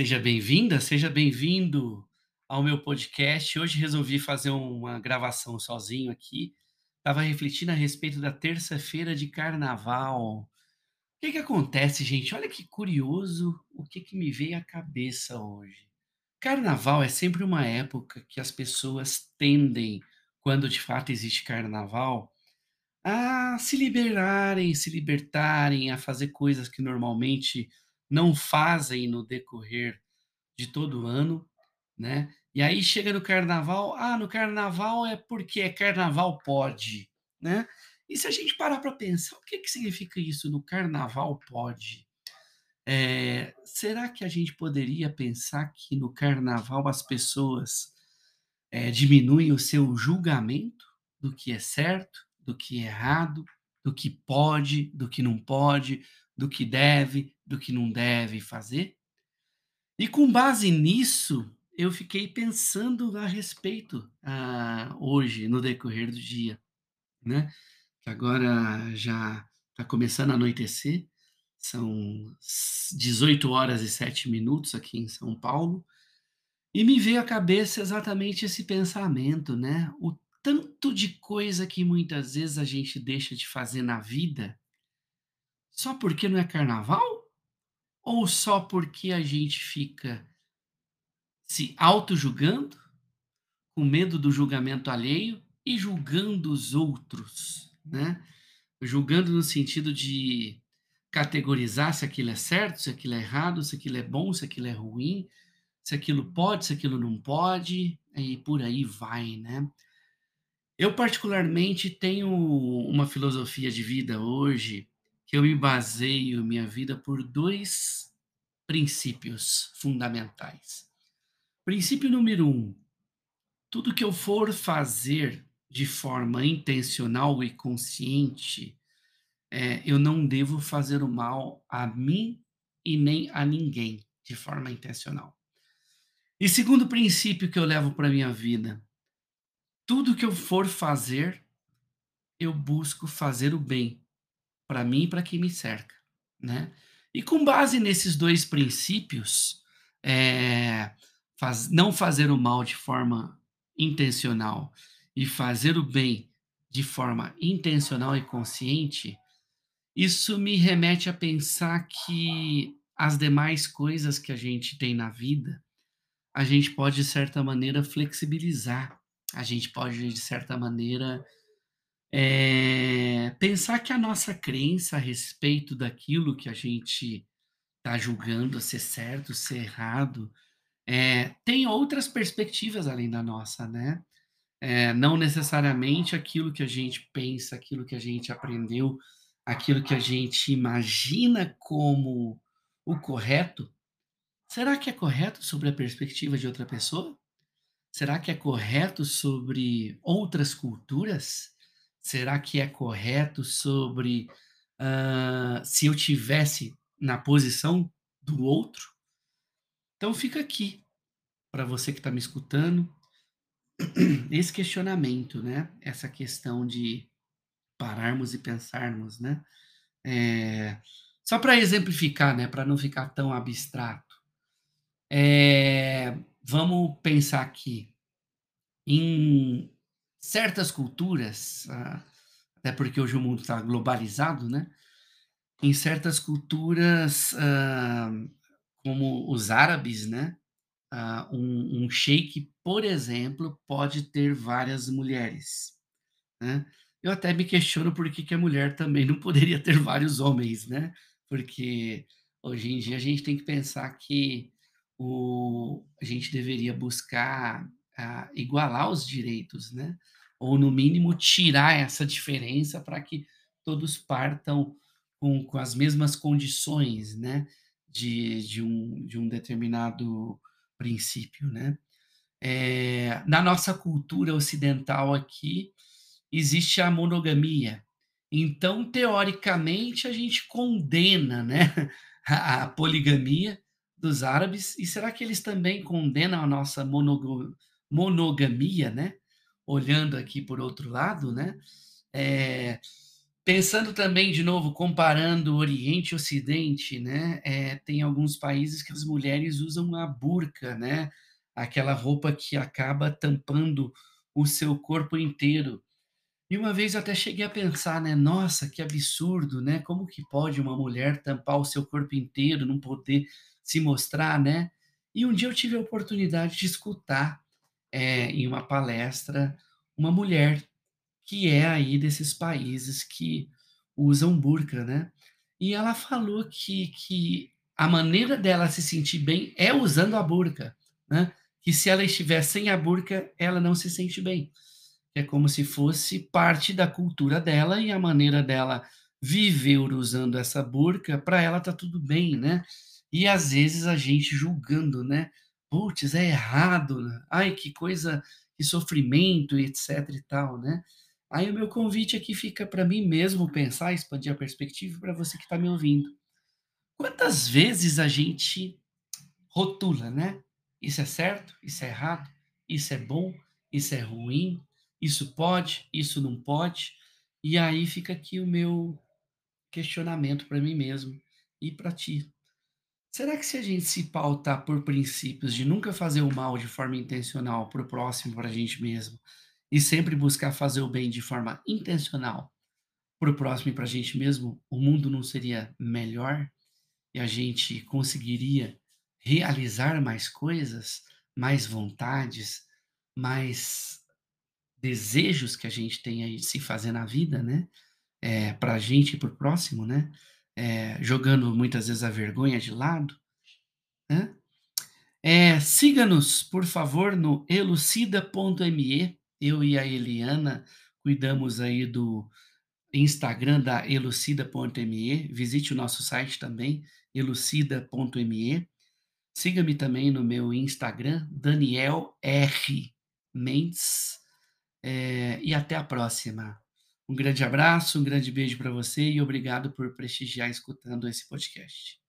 Seja bem-vinda, seja bem-vindo ao meu podcast. Hoje resolvi fazer uma gravação sozinho aqui. Estava refletindo a respeito da terça-feira de carnaval. O que que acontece, gente? Olha que curioso o que que me veio à cabeça hoje. Carnaval é sempre uma época que as pessoas tendem, quando de fato existe carnaval, a se liberarem, se libertarem, a fazer coisas que normalmente não fazem no decorrer de todo o ano, né? E aí chega no carnaval, ah, no carnaval é porque é carnaval pode, né? E se a gente parar para pensar, o que que significa isso? No carnaval pode? Eh, será que a gente poderia pensar que no carnaval as pessoas, eh, diminuem o seu julgamento do que é certo, do que é errado, do que pode, do que não pode, do que deve, do que não deve fazer? E com base nisso, eu fiquei pensando a respeito, ah, hoje, no decorrer do dia, né? Agora já está começando a anoitecer, são s 18h07 aqui em São Paulo, e me veio à cabeça exatamente esse pensamento, né? O tanto de coisa que muitas vezes a gente deixa de fazer na vida só porque não é carnaval? Ou só porque a gente fica se autojulgando, com medo do julgamento alheio e julgando os outros, né? Julgando no sentido de categorizar se aquilo é certo, se aquilo é errado, se aquilo é bom, se aquilo é ruim, se aquilo pode, se aquilo não pode, e por aí vai, né? Eu particularmente tenho uma filosofia de vida hoje, que eu me baseio minha vida por 2 princípios fundamentais. Princípio número 1: tudo que eu for fazer de forma intencional e consciente, eh, eu não devo fazer o mal a mim e nem a ninguém, de forma intencional. E segundo princípio que eu levo pra minha vida, tudo que eu for fazer, eu busco fazer o bem, pra mim e pra quem me cerca, né. E com base nesses 2 princípios, eh, faz não fazer o mal de forma intencional e fazer o bem de forma intencional e consciente, isso me remete a pensar que as demais coisas que a gente tem na vida, a gente pode de certa maneira flexibilizar, a gente pode de certa maneira, eh, pensar que a nossa crença a respeito daquilo que a gente tá julgando ser certo, ser errado, eh, tem outras perspectivas além da nossa, né. Eh, não necessariamente aquilo que a gente pensa, aquilo que a gente aprendeu, aquilo que a gente imagina como o correto, será que é correto sobre a perspectiva de outra pessoa? Será que é correto sobre outras culturas? Será que é correto sobre, hã, se eu tivesse na posição do outro? Então fica aqui, pra você que tá me escutando, esse questionamento, né, essa questão de pararmos e pensarmos, né. Eh, só pra exemplificar, né, pra não ficar tão abstrato, eh, vamos pensar aqui, em certas culturas, ah, até porque hoje o mundo tá globalizado, né, em certas culturas, hã, como os árabes, né, ah, um um sheik, por exemplo, pode ter várias mulheres, né. Eu até me questiono por que que a mulher também não poderia ter vários homens, né, porque hoje em dia a gente tem que pensar que o a gente deveria buscar, ah, igualar os direitos, né, ou no mínimo tirar essa diferença pra que todos partam com com as mesmas condições, né, de de um de um determinado princípio, né. Eh, na nossa cultura ocidental aqui, existe a monogamia, então teoricamente a gente condena, né, a poligamia dos árabes, e será que eles também condenam a nossa monogamia, né, olhando aqui por outro lado, né. Eh, Pensando também, de novo, comparando Oriente e Ocidente, né, eh, tem alguns países que as mulheres usam a burca, né, aquela roupa que acaba tampando o seu corpo inteiro. E uma vez eu até cheguei a pensar, né, nossa, que absurdo, né, como que pode uma mulher tampar o seu corpo inteiro, não poder se mostrar, né? E um dia eu tive a oportunidade de escutar, eh, em uma palestra, uma mulher que é aí desses países que usam burca, né. E ela falou que que a maneira dela se sentir bem é usando a burca, né, que se ela estiver sem a burca, ela não se sente bem. É como se fosse parte da cultura dela e a maneira dela viver usando essa burca, para ela tá tudo bem, né. E às vezes a gente julgando, né, "Puts, é errado, ai que coisa, que sofrimento e etcétera e tal", né. Aí o meu convite aqui fica para mim mesmo pensar, expandir a perspectiva para você que está me ouvindo. Quantas vezes a gente rotula, né, isso é certo, isso é errado, isso é bom, isso é ruim, isso pode, isso não pode, e aí fica aqui o meu questionamento para mim mesmo e para ti. Será que se a gente se pautar por princípios de nunca fazer o mal de forma intencional para o próximo, para a gente mesmo, e sempre buscar fazer o bem de forma intencional para o próximo e para a gente mesmo, o mundo não seria melhor? E a gente conseguiria realizar mais coisas, mais vontades, mais desejos que a gente tem aí de se fazer na vida, né, eh, para a gente e para o próximo, né, eh, jogando muitas vezes a vergonha de lado, né. Eh, siga-nos, por favor, no Elucida.me, eu e a Eliana cuidamos aí do Instagram da Elucida.me, visite o nosso site também, Elucida.me. Siga-me também no meu Instagram, Daniel R. Mendes, eh, e até a próxima. Um grande abraço, um grande beijo para você e obrigado por prestigiar escutando esse podcast.